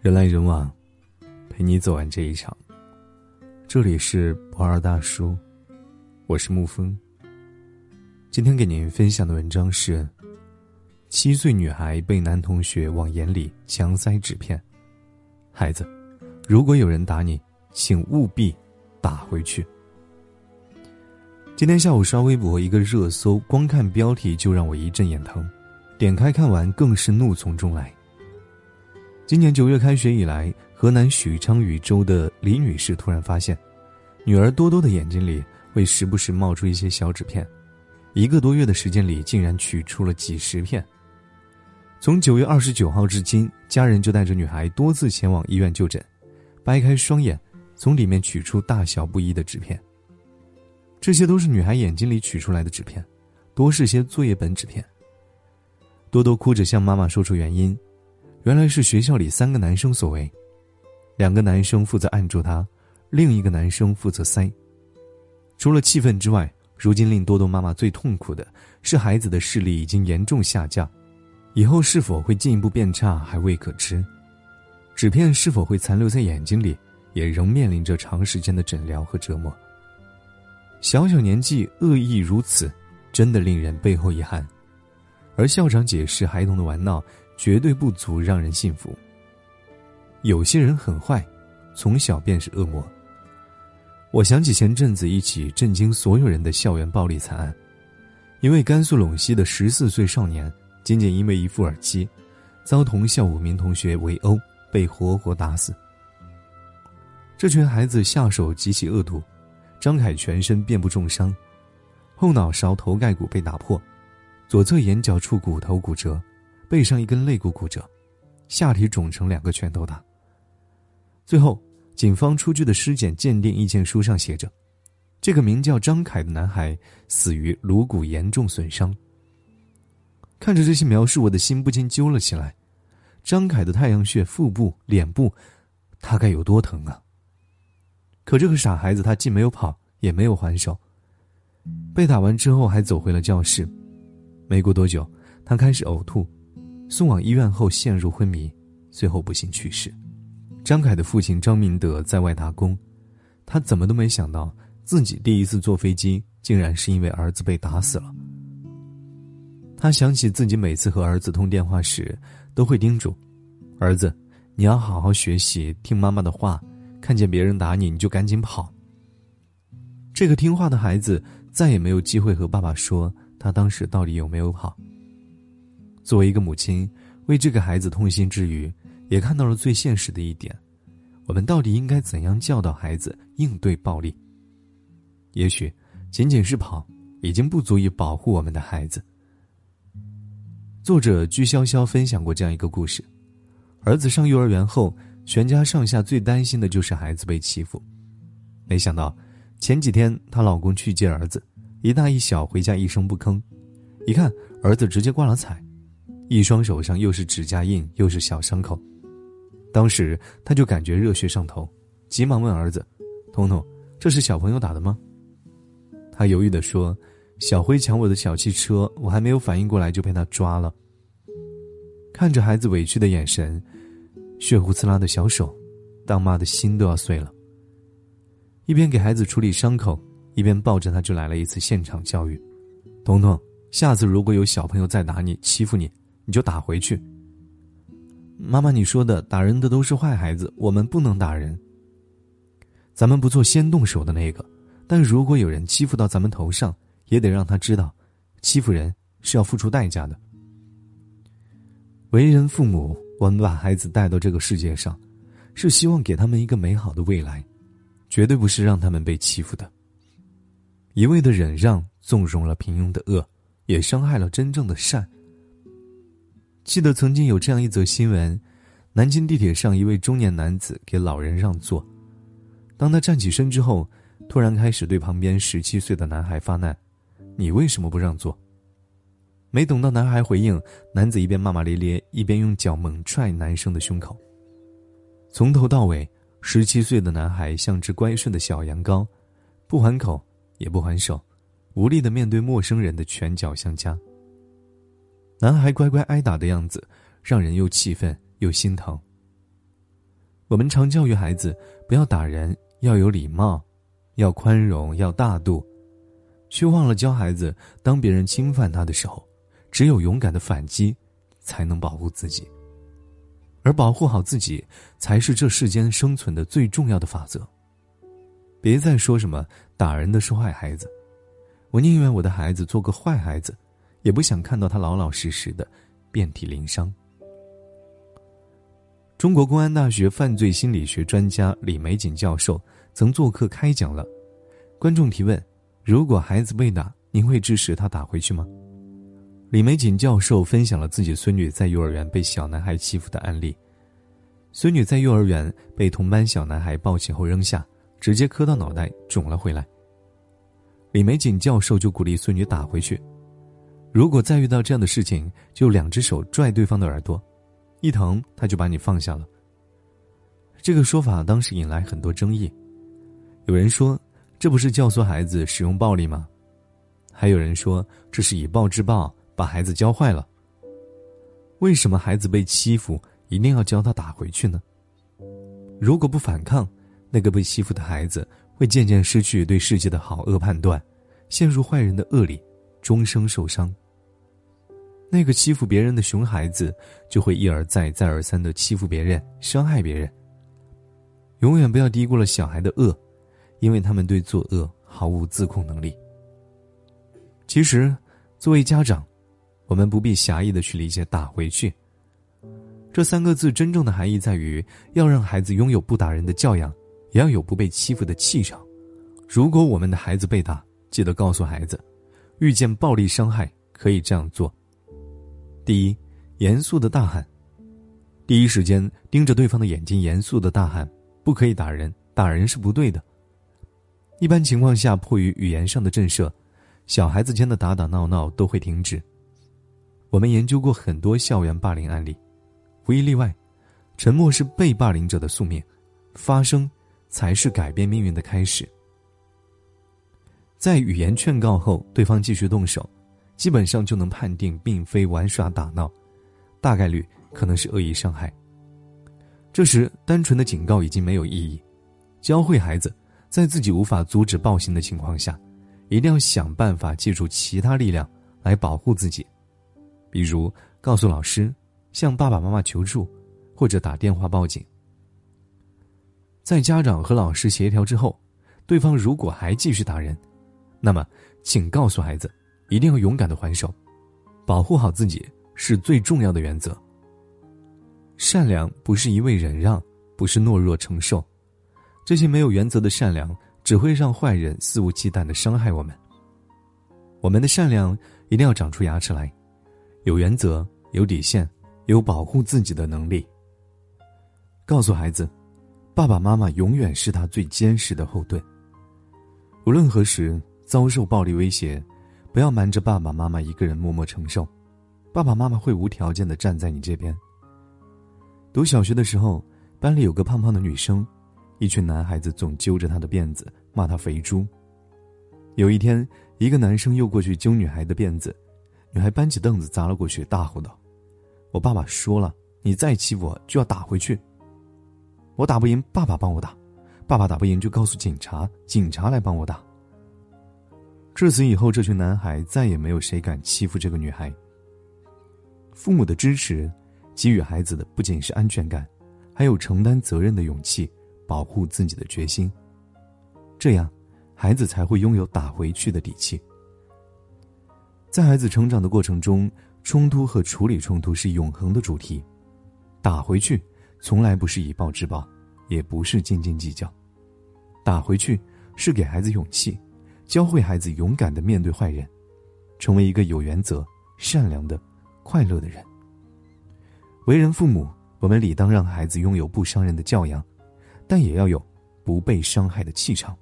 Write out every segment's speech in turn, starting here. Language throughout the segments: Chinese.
人来人往，陪你走完这一场。这里是不二大叔，我是沐风。今天给您分享的文章是：七岁女孩被男同学往眼里强塞纸片。孩子，如果有人打你，请务必打回去。今天下午刷微博，一个热搜，光看标题就让我一阵眼疼，点开看完更是怒从中来。今年九月开学以来，河南许昌禹州的李女士突然发现，女儿多多的眼睛里会时不时冒出一些小纸片，一个多月的时间里竟然取出了几十片。从九月二十九号至今，家人就带着女孩多次前往医院就诊，掰开双眼，从里面取出大小不一的纸片。这些都是女孩眼睛里取出来的纸片，多是些作业本纸片。多多哭着向妈妈说出原因。原来是学校里三个男生所为，两个男生负责按住他，另一个男生负责塞。除了气愤之外，如今令多多妈妈最痛苦的是孩子的视力已经严重下降，以后是否会进一步变差还未可知。纸片是否会残留在眼睛里，也仍面临着长时间的诊疗和折磨。小小年纪恶意如此，真的令人背后遗憾。而校长解释，孩童的玩闹。绝对不足让人信服。有些人很坏，从小便是恶魔。我想起前阵子一起震惊所有人的校园暴力惨案，一位甘肃陇西的十四岁少年，仅仅因为一副耳机，遭同校五名同学围殴，被活活打死。这群孩子下手极其恶毒，张凯全身遍布重伤，后脑勺头盖骨被打破，左侧眼角处骨头骨折。背上一根肋骨骨折，下体肿成两个拳头大。最后，警方出具的尸检鉴定意见书上写着：“这个名叫张凯的男孩死于颅骨严重损伤。”看着这些描述，我的心不禁揪了起来。张凯的太阳穴、腹部、脸部，他该有多疼啊！可这个傻孩子，他既没有跑，也没有还手。被打完之后，还走回了教室。没过多久，他开始呕吐。送往医院后陷入昏迷，最后不幸去世。张凯的父亲张明德在外打工，他怎么都没想到自己第一次坐飞机竟然是因为儿子被打死了。他想起自己每次和儿子通电话时，都会叮嘱：“儿子，你要好好学习，听妈妈的话，看见别人打你你就赶紧跑。”这个听话的孩子再也没有机会和爸爸说他当时到底有没有跑。作为一个母亲，为这个孩子痛心之余，也看到了最现实的一点：我们到底应该怎样教导孩子应对暴力？也许，仅仅是跑，已经不足以保护我们的孩子。作者居潇潇分享过这样一个故事：儿子上幼儿园后，全家上下最担心的就是孩子被欺负。没想到，前几天她老公去接儿子，一大一小回家一声不吭，一看儿子直接挂了彩。一双手上又是指甲印又是小伤口，当时他就感觉热血上头，急忙问儿子：“彤彤，这是小朋友打的吗？”他犹豫地说：“小辉抢我的小汽车，我还没有反应过来就被他抓了。”看着孩子委屈的眼神，血糊刺拉的小手，当妈的心都要碎了。一边给孩子处理伤口，一边抱着他就来了一次现场教育：“彤彤，下次如果有小朋友再打你、欺负你。”你就打回去。妈妈，你说的打人的都是坏孩子，我们不能打人。咱们不做先动手的那个，但如果有人欺负到咱们头上，也得让他知道，欺负人是要付出代价的。为人父母，我们把孩子带到这个世界上，是希望给他们一个美好的未来，绝对不是让他们被欺负的。一味的忍让，纵容了平庸的恶，也伤害了真正的善。记得曾经有这样一则新闻：南京地铁上，一位中年男子给老人让座。当他站起身之后，突然开始对旁边十七岁的男孩发难：“你为什么不让座？”没等到男孩回应，男子一边骂骂咧咧，一边用脚猛踹男生的胸口。从头到尾，十七岁的男孩像只乖顺的小羊羔，不还口也不还手，无力的面对陌生人的拳脚相加。男孩乖乖挨打的样子，让人又气愤又心疼。我们常教育孩子不要打人，要有礼貌，要宽容，要大度，却忘了教孩子，当别人侵犯他的时候，只有勇敢的反击，才能保护自己。而保护好自己，才是这世间生存的最重要的法则。别再说什么打人的是坏孩子，我宁愿我的孩子做个坏孩子，也不想看到他老老实实的遍体鳞伤。中国公安大学犯罪心理学专家李玫瑾教授曾做客开讲了。观众提问：如果孩子被打，您会支持他打回去吗？李玫瑾教授分享了自己孙女在幼儿园被小男孩欺负的案例。孙女在幼儿园被同班小男孩抱起后扔下，直接磕到脑袋，肿了回来。李玫瑾教授就鼓励孙女打回去。如果再遇到这样的事情，就两只手拽对方的耳朵。一疼他就把你放下了。这个说法当时引来很多争议，有人说这不是教唆孩子使用暴力吗？还有人说这是以暴制暴，把孩子教坏了。为什么孩子被欺负一定要教他打回去呢？如果不反抗，那个被欺负的孩子会渐渐失去对世界的好恶判断，陷入坏人的恶里，终生受伤。那个欺负别人的熊孩子，就会一而再、再而三的欺负别人、伤害别人。永远不要低估了小孩的恶，因为他们对作恶毫无自控能力。其实，作为家长，我们不必狭义的去理解“打回去”这三个字真正的含义，在于要让孩子拥有不打人的教养，也要有不被欺负的气场。如果我们的孩子被打，记得告诉孩子，遇见暴力伤害可以这样做。第一，严肃的大喊，第一时间盯着对方的眼睛，严肃的大喊：“不可以打人，打人是不对的。”一般情况下，迫于语言上的震慑，小孩子间的打打闹闹都会停止。我们研究过很多校园霸凌案例，无一例外，沉默是被霸凌者的宿命，发声才是改变命运的开始。在语言劝告后，对方继续动手。基本上就能判定并非玩耍打闹，大概率可能是恶意伤害。这时，单纯的警告已经没有意义，教会孩子在自己无法阻止暴行的情况下，一定要想办法借助其他力量来保护自己，比如告诉老师、向爸爸妈妈求助，或者打电话报警。在家长和老师协调之后，对方如果还继续打人，那么请告诉孩子。一定要勇敢的还手，保护好自己是最重要的原则。善良不是一味忍让，不是懦弱承受，这些没有原则的善良只会让坏人肆无忌惮的伤害我们。我们的善良一定要长出牙齿来，有原则、有底线、有保护自己的能力。告诉孩子，爸爸妈妈永远是他最坚实的后盾。无论何时遭受暴力威胁。不要瞒着爸爸妈妈一个人默默承受，爸爸妈妈会无条件的站在你这边。读小学的时候，班里有个胖胖的女生，一群男孩子总揪着她的辫子骂她肥猪。有一天，一个男生又过去揪女孩的辫子，女孩搬起凳子砸了过去，大吼道：“我爸爸说了，你再欺负我就要打回去。我打不赢，爸爸帮我打；爸爸打不赢就告诉警察，警察来帮我打。”至此以后，这群男孩再也没有谁敢欺负这个女孩。父母的支持，给予孩子的不仅是安全感，还有承担责任的勇气，保护自己的决心。这样，孩子才会拥有打回去的底气。在孩子成长的过程中，冲突和处理冲突是永恒的主题。打回去，从来不是以暴制暴，也不是斤斤计较。打回去，是给孩子勇气。教会孩子勇敢的面对坏人，成为一个有原则、善良的、快乐的人。为人父母，我们理当让孩子拥有不伤人的教养，但也要有不被伤害的气场。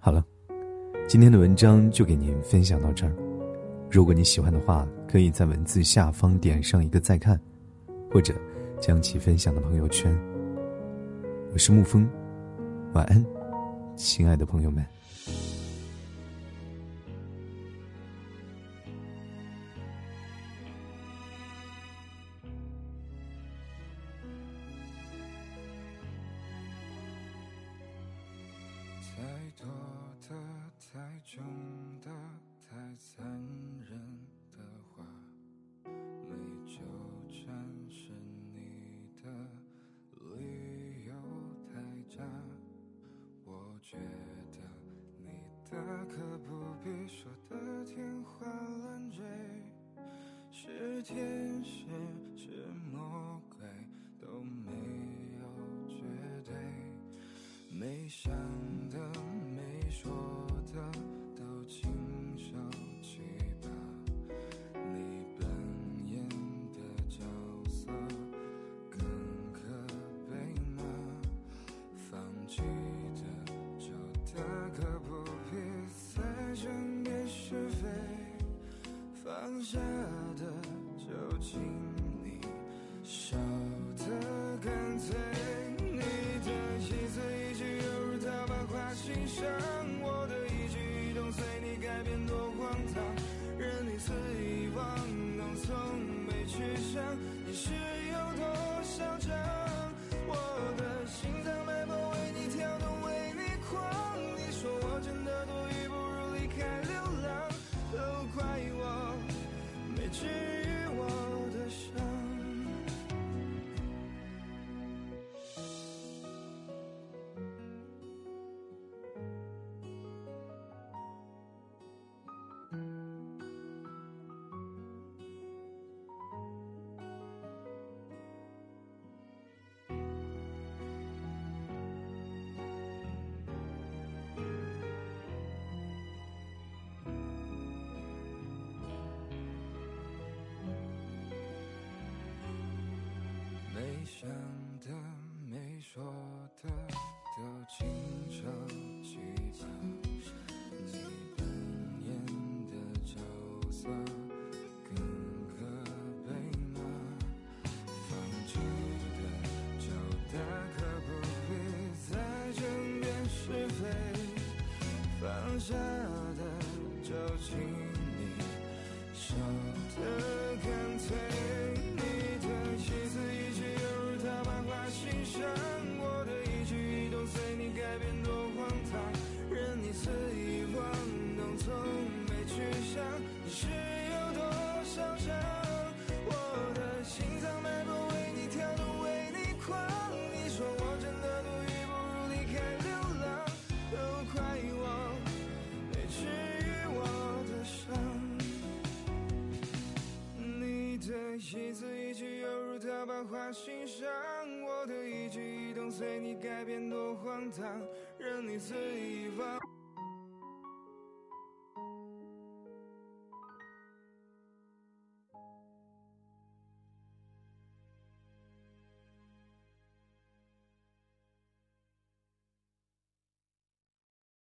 好了，今天的文章就给您分享到这儿。如果你喜欢的话，可以在文字下方点上一个再看，或者将其分享到朋友圈。我是沐风，晚安，亲爱的朋友们。太多的、太重的、太残忍的话，没纠缠是你的理由太假。我觉得你大可不必说的天花乱坠，是天使是魔鬼都没有绝对。没想争辩是非。放下的，就请你少的干脆。你的一字一句犹如刀疤划心上，我的一举一动随你改变多荒唐，任你肆意妄动，从没去想你是有多嚣张。角一字一句犹如刀疤划心上，我的一举一动随你改变多荒唐，任你肆意妄。